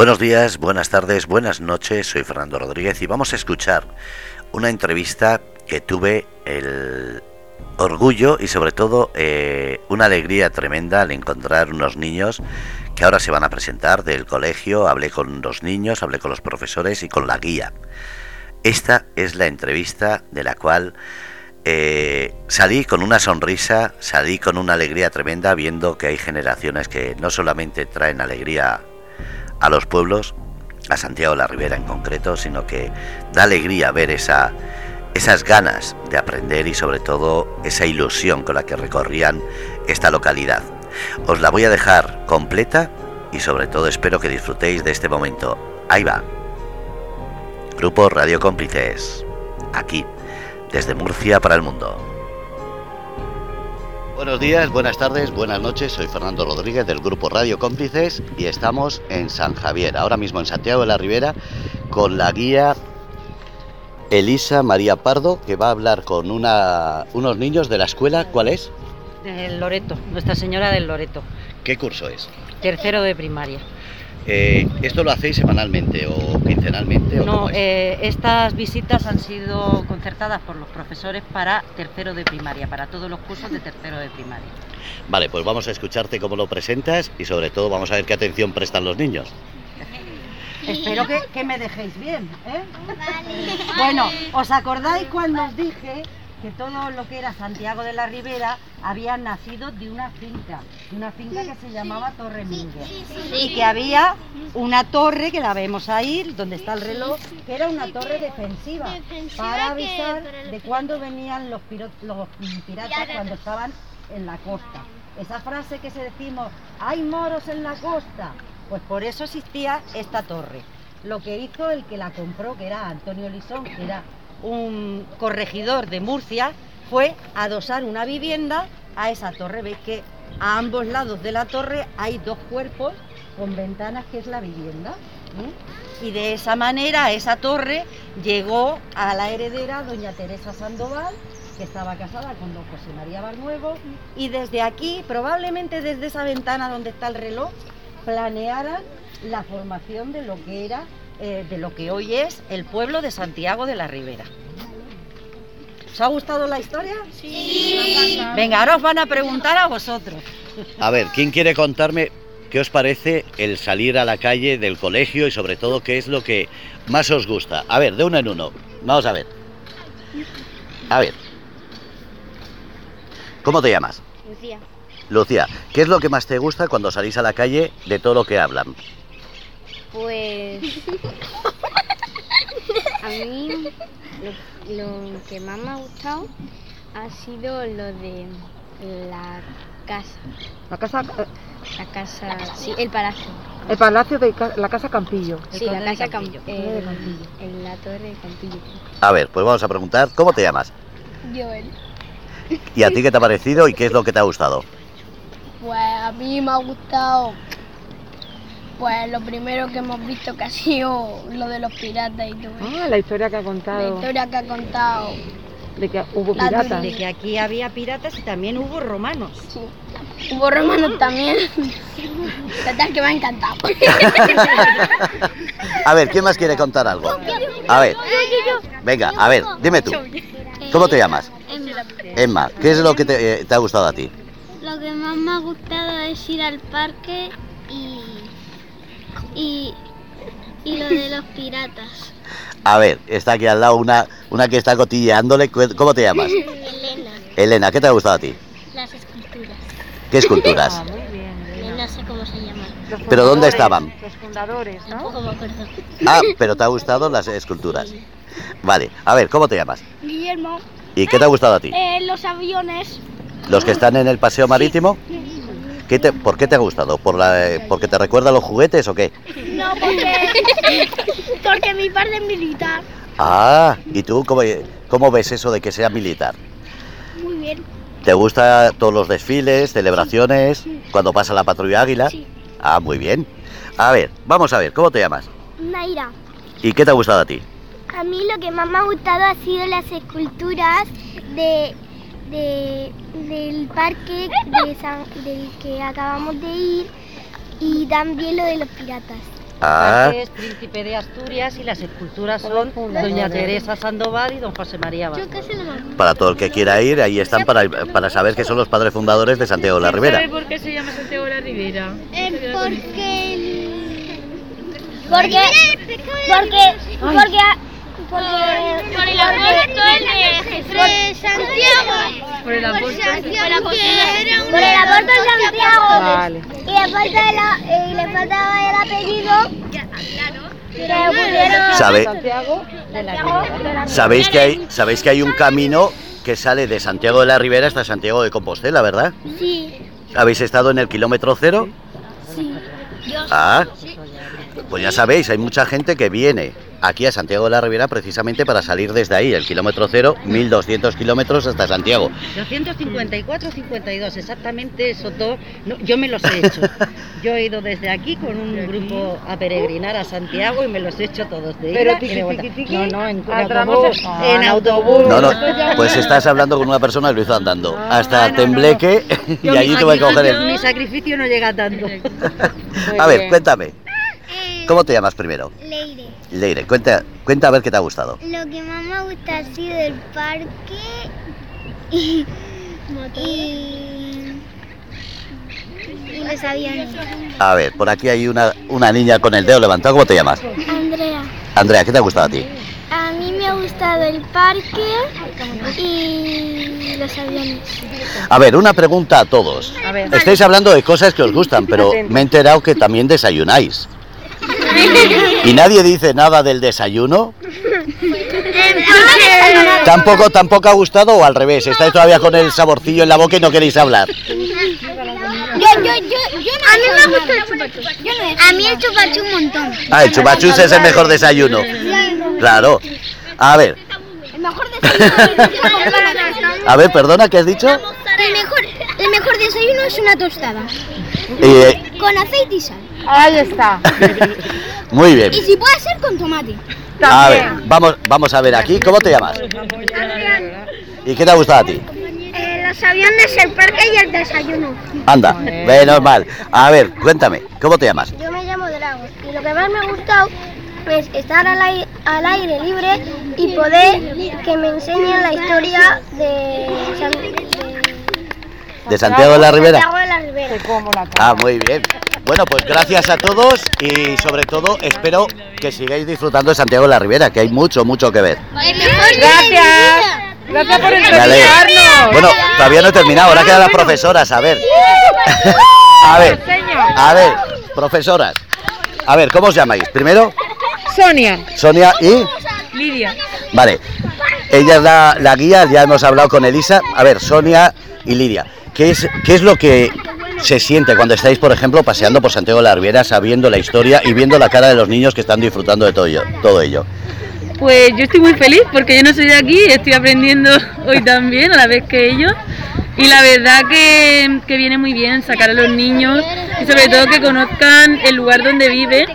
Buenos días, buenas tardes, buenas noches, soy Fernando Rodríguez y vamos a escuchar una entrevista que tuve el orgullo y sobre todo eh, una alegría tremenda al encontrar unos niños que ahora se van a presentar del colegio, hablé con los niños, hablé con los profesores y con la guía. Esta es la entrevista de la cual eh, salí con una sonrisa, salí con una alegría tremenda viendo que hay generaciones que no solamente traen alegría a los pueblos, a Santiago de la Ribera en concreto, sino que da alegría ver esa, esas ganas de aprender y sobre todo esa ilusión con la que recorrían esta localidad. Os la voy a dejar completa y sobre todo espero que disfrutéis de este momento. Ahí va. Grupo Radio Cómplices. Aquí, desde Murcia para el mundo. Buenos días, buenas tardes, buenas noches. Soy Fernando Rodríguez del Grupo Radio Cómplices y estamos en San Javier, ahora mismo en Santiago de la Ribera, con la guía Elisa María Pardo, que va a hablar con una, unos niños de la escuela. ¿Cuál es? Del Loreto, Nuestra Señora del Loreto. ¿Qué curso es? Tercero de primaria. Eh, ¿Esto lo hacéis semanalmente o quincenalmente? no, eh, estas visitas han sido concertadas por los profesores para tercero de primaria, para todos los cursos de tercero de primaria. Vale, pues vamos a escucharte cómo lo presentas y sobre todo vamos a ver qué atención prestan los niños. Espero que, que me dejéis bien. ¿eh? Bueno, ¿os acordáis cuando os dije que todo lo que era Santiago de la Ribera había nacido de una finca, de una finca que se llamaba Torre Mingue. Y que había una torre, que la vemos ahí, donde está el reloj, que era una torre defensiva, para avisar de cuándo venían los, los piratas cuando estaban en la costa. Esa frase que se decimos, hay moros en la costa, pues por eso existía esta torre. Lo que hizo el que la compró, que era Antonio Lisón, que era un corregidor de Murcia fue adosar una vivienda a esa torre. Veis que a ambos lados de la torre hay dos cuerpos con ventanas que es la vivienda. Y de esa manera esa torre llegó a la heredera doña Teresa Sandoval, que estaba casada con don José María Barnuevo, y desde aquí, probablemente desde esa ventana donde está el reloj, planearan la formación de lo que era eh, de lo que hoy es el pueblo de Santiago de la Ribera. ¿Os ha gustado la historia? Sí. Venga, ahora os van a preguntar a vosotros. A ver, ¿quién quiere contarme qué os parece el salir a la calle del colegio y sobre todo qué es lo que más os gusta? A ver, de uno en uno. Vamos a ver. A ver. ¿Cómo te llamas? Lucía. Lucía, ¿qué es lo que más te gusta cuando salís a la calle de todo lo que hablan? Pues a mí lo, que más me ha gustado ha sido lo de la casa. La casa. Eh, la casa, sí, el palacio. El palacio de la casa Campillo. Sí, la casa Campillo. En la torre de Campillo. A ver, pues vamos a preguntar, ¿cómo te llamas? Joel. ¿Y a ti qué te ha parecido y qué es lo que te ha gustado? Pues a mí me ha gustado pues lo primero que hemos visto que ha sido lo de los piratas y todo. Ah, la historia que ha contado. La historia que ha contado. De que hubo piratas. De que aquí había piratas y también hubo romanos. Sí. Hubo romanos también. Total que me ha encantado. a ver, ¿quién más quiere contar algo? A ver. Venga, a ver, dime tú. ¿Cómo te llamas? Emma. Emma, ¿qué es lo que te, eh, te ha gustado a ti? Lo que más me ha gustado es ir al parque y, y lo de los piratas. A ver, está aquí al lado una, una que está cotilleándole. ¿Cómo te llamas? Elena. Elena, ¿qué te ha gustado a ti? Las esculturas. ¿Qué esculturas? Ah, muy bien. No sé cómo se llaman. ¿Pero dónde estaban? Los fundadores, ¿no? Tampoco me acuerdo. Ah, pero te ha gustado las esculturas. Vale, a ver, ¿cómo te llamas? Guillermo. ¿Y qué te ha gustado a ti? Eh, los aviones. ¿Los que están en el paseo marítimo? ¿Por qué te ha gustado? ¿Por la, ¿Porque te recuerda los juguetes o qué? No, porque, porque mi padre es militar. Ah, ¿y tú cómo, cómo ves eso de que sea militar? Muy bien. ¿Te gustan todos los desfiles, celebraciones, cuando pasa la patrulla águila? Sí. Ah, muy bien. A ver, vamos a ver, ¿cómo te llamas? Naira. ¿Y qué te ha gustado a ti? A mí lo que más me ha gustado ha sido las esculturas de de, del parque de del que acabamos de ir y también lo de los piratas. Ah. es príncipe de Asturias y las esculturas son doña Teresa Sandoval y don José María Vázquez. Para todo el que quiera ir, ahí están para, para saber que son los padres fundadores de Santiago de la Ribera. ¿Sabe por qué se llama Santiago de la Ribera? Eh, porque... Porque... Porque... Porque... Porque... Por el apóstol de Santiago. Por el apóstol. Por el apóstol Santiago. Vale. Y le falta la, y le faltaba el apellido. ¿Sabe- Santiago. Sabéis que hay, sabéis que hay un camino que sale de Santiago de la Ribera hasta Santiago de Compostela, ¿verdad? Sí, ¿Habéis estado en el kilómetro cero? sí. Ah, pues ya sabéis, hay mucha gente que viene aquí a Santiago de la Ribera precisamente para salir desde ahí, el kilómetro cero, 1200 kilómetros hasta Santiago. 254, 52, exactamente esos dos. no, yo me los he hecho. Yo he ido desde aquí con un grupo a peregrinar a Santiago y me los he hecho todos de Pero vuelta. tiqui, tiqui, No, no, en, autobús. en- En autobús. No, no, pues estás hablando con una persona que lo hizo andando hasta Ah, no, no, Tembleque y allí tuve que coger sacrificio- Mi el... sacrificio no llega tanto. A ver, cuéntame, ¿cómo te llamas primero? Leire. Leire, cuenta, cuenta a ver qué te ha gustado. Lo que más me gusta ha sido el parque y, y, y los aviones. A ver, por aquí hay una, una niña con el dedo levantado, ¿cómo te llamas? Andrea, Andrea, ¿qué te ha gustado a ti? a mí me ha gustado el parque y los aviones. A ver, una pregunta a todos. A ver. Estáis hablando de cosas que os gustan, pero me he enterado que también desayunáis. ¿Y nadie dice nada del desayuno? ¿Tampoco, tampoco ha gustado o al revés? ¿Estáis todavía con el saborcillo en la boca y no queréis hablar? Yo, yo, yo, yo no a mí me gusta el chupachú. A mí el chupachú un montón. Ah, el chupachus es el mejor desayuno. Claro. A ver, El mejor desayuno a ver, perdona, ¿qué has dicho? El mejor, el mejor desayuno es una tostada. Eh, Con aceite y sal. Ahí está. muy bien. Y si puede ser con tomate. A ver, vamos, vamos a ver aquí. ¿Cómo te llamas? ¿Y qué te ha gustado a ti? Eh, los aviones, el parque y el desayuno. Anda, menos mal. A ver, cuéntame, ¿cómo te llamas? Yo me llamo Drago y lo que más me ha gustado es estar al aire, al aire libre y poder que me enseñen la historia de, San- de ¿De Santiago de la Ribera? La Ah, muy bien. Bueno, pues gracias a todos y sobre todo espero que sigáis disfrutando de Santiago de la Ribera, que hay mucho, mucho que ver. Gracias. Gracias por entrevistarnos. Bueno, todavía no he terminado, ahora quedan las profesoras, a ver. A ver, a ver, profesoras. A ver, ¿cómo os llamáis? Primero, Sonia. Sonia y... Lidia. Vale, ella es la, la guía, ya hemos hablado con Elisa. A ver, Sonia y Lidia, ¿qué es, ¿qué es lo que se siente cuando estáis, por ejemplo, paseando por Santiago de la Riviera, sabiendo la historia y viendo la cara de los niños que están disfrutando de todo ello? Todo ello? Pues yo estoy muy feliz porque yo no soy de aquí, estoy aprendiendo hoy también a la vez que ellos. Y la verdad que, que viene muy bien sacar a los niños y sobre todo que conozcan el lugar donde viven,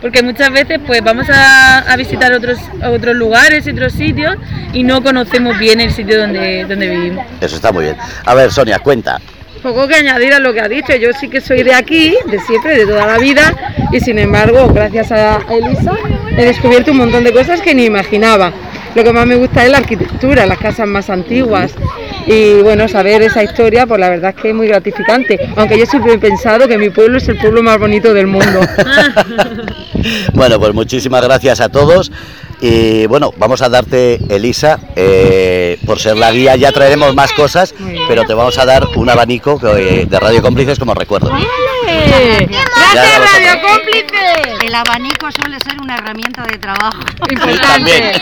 porque muchas veces pues vamos a, a visitar otros, otros lugares y otros sitios y no conocemos bien el sitio donde, donde vivimos. Eso está muy bien. A ver, Sonia, cuenta. Poco que añadir a lo que ha dicho. Yo sí que soy de aquí, de siempre, de toda la vida, y sin embargo, gracias a Elisa, he descubierto un montón de cosas que ni imaginaba. Lo que más me gusta es la arquitectura, las casas más antiguas. Y bueno, saber esa historia, pues la verdad es que es muy gratificante. Aunque yo siempre he pensado que mi pueblo es el pueblo más bonito del mundo. Bueno, pues muchísimas gracias a todos. Y bueno, vamos a darte, Elisa, eh, por ser la guía, ya traeremos más cosas, pero te vamos a dar un abanico eh, de Radio Cómplices como recuerdo. Ya lo vas a ver. Cómplice! El abanico suele ser una herramienta de trabajo. Sí, también.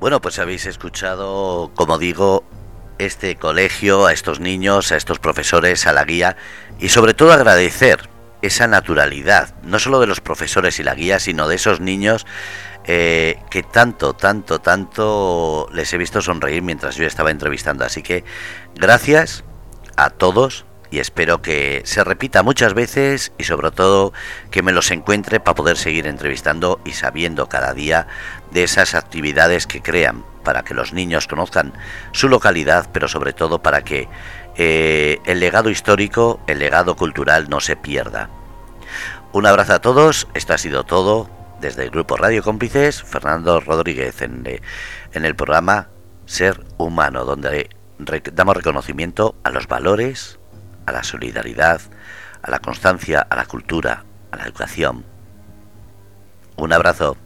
Bueno, pues habéis escuchado, como digo, este colegio, a estos niños, a estos profesores, a la guía y sobre todo agradecer esa naturalidad, no solo de los profesores y la guía, sino de esos niños eh, que tanto, tanto, tanto les he visto sonreír mientras yo estaba entrevistando. Así que gracias a todos y espero que se repita muchas veces y sobre todo que me los encuentre para poder seguir entrevistando y sabiendo cada día de esas actividades que crean para que los niños conozcan su localidad, pero sobre todo para que eh, el legado histórico, el legado cultural no se pierda. Un abrazo a todos, esto ha sido todo desde el grupo Radio Cómplices, Fernando Rodríguez en, eh, en el programa Ser Humano, donde damos reconocimiento a los valores, a la solidaridad, a la constancia, a la cultura, a la educación. Un abrazo.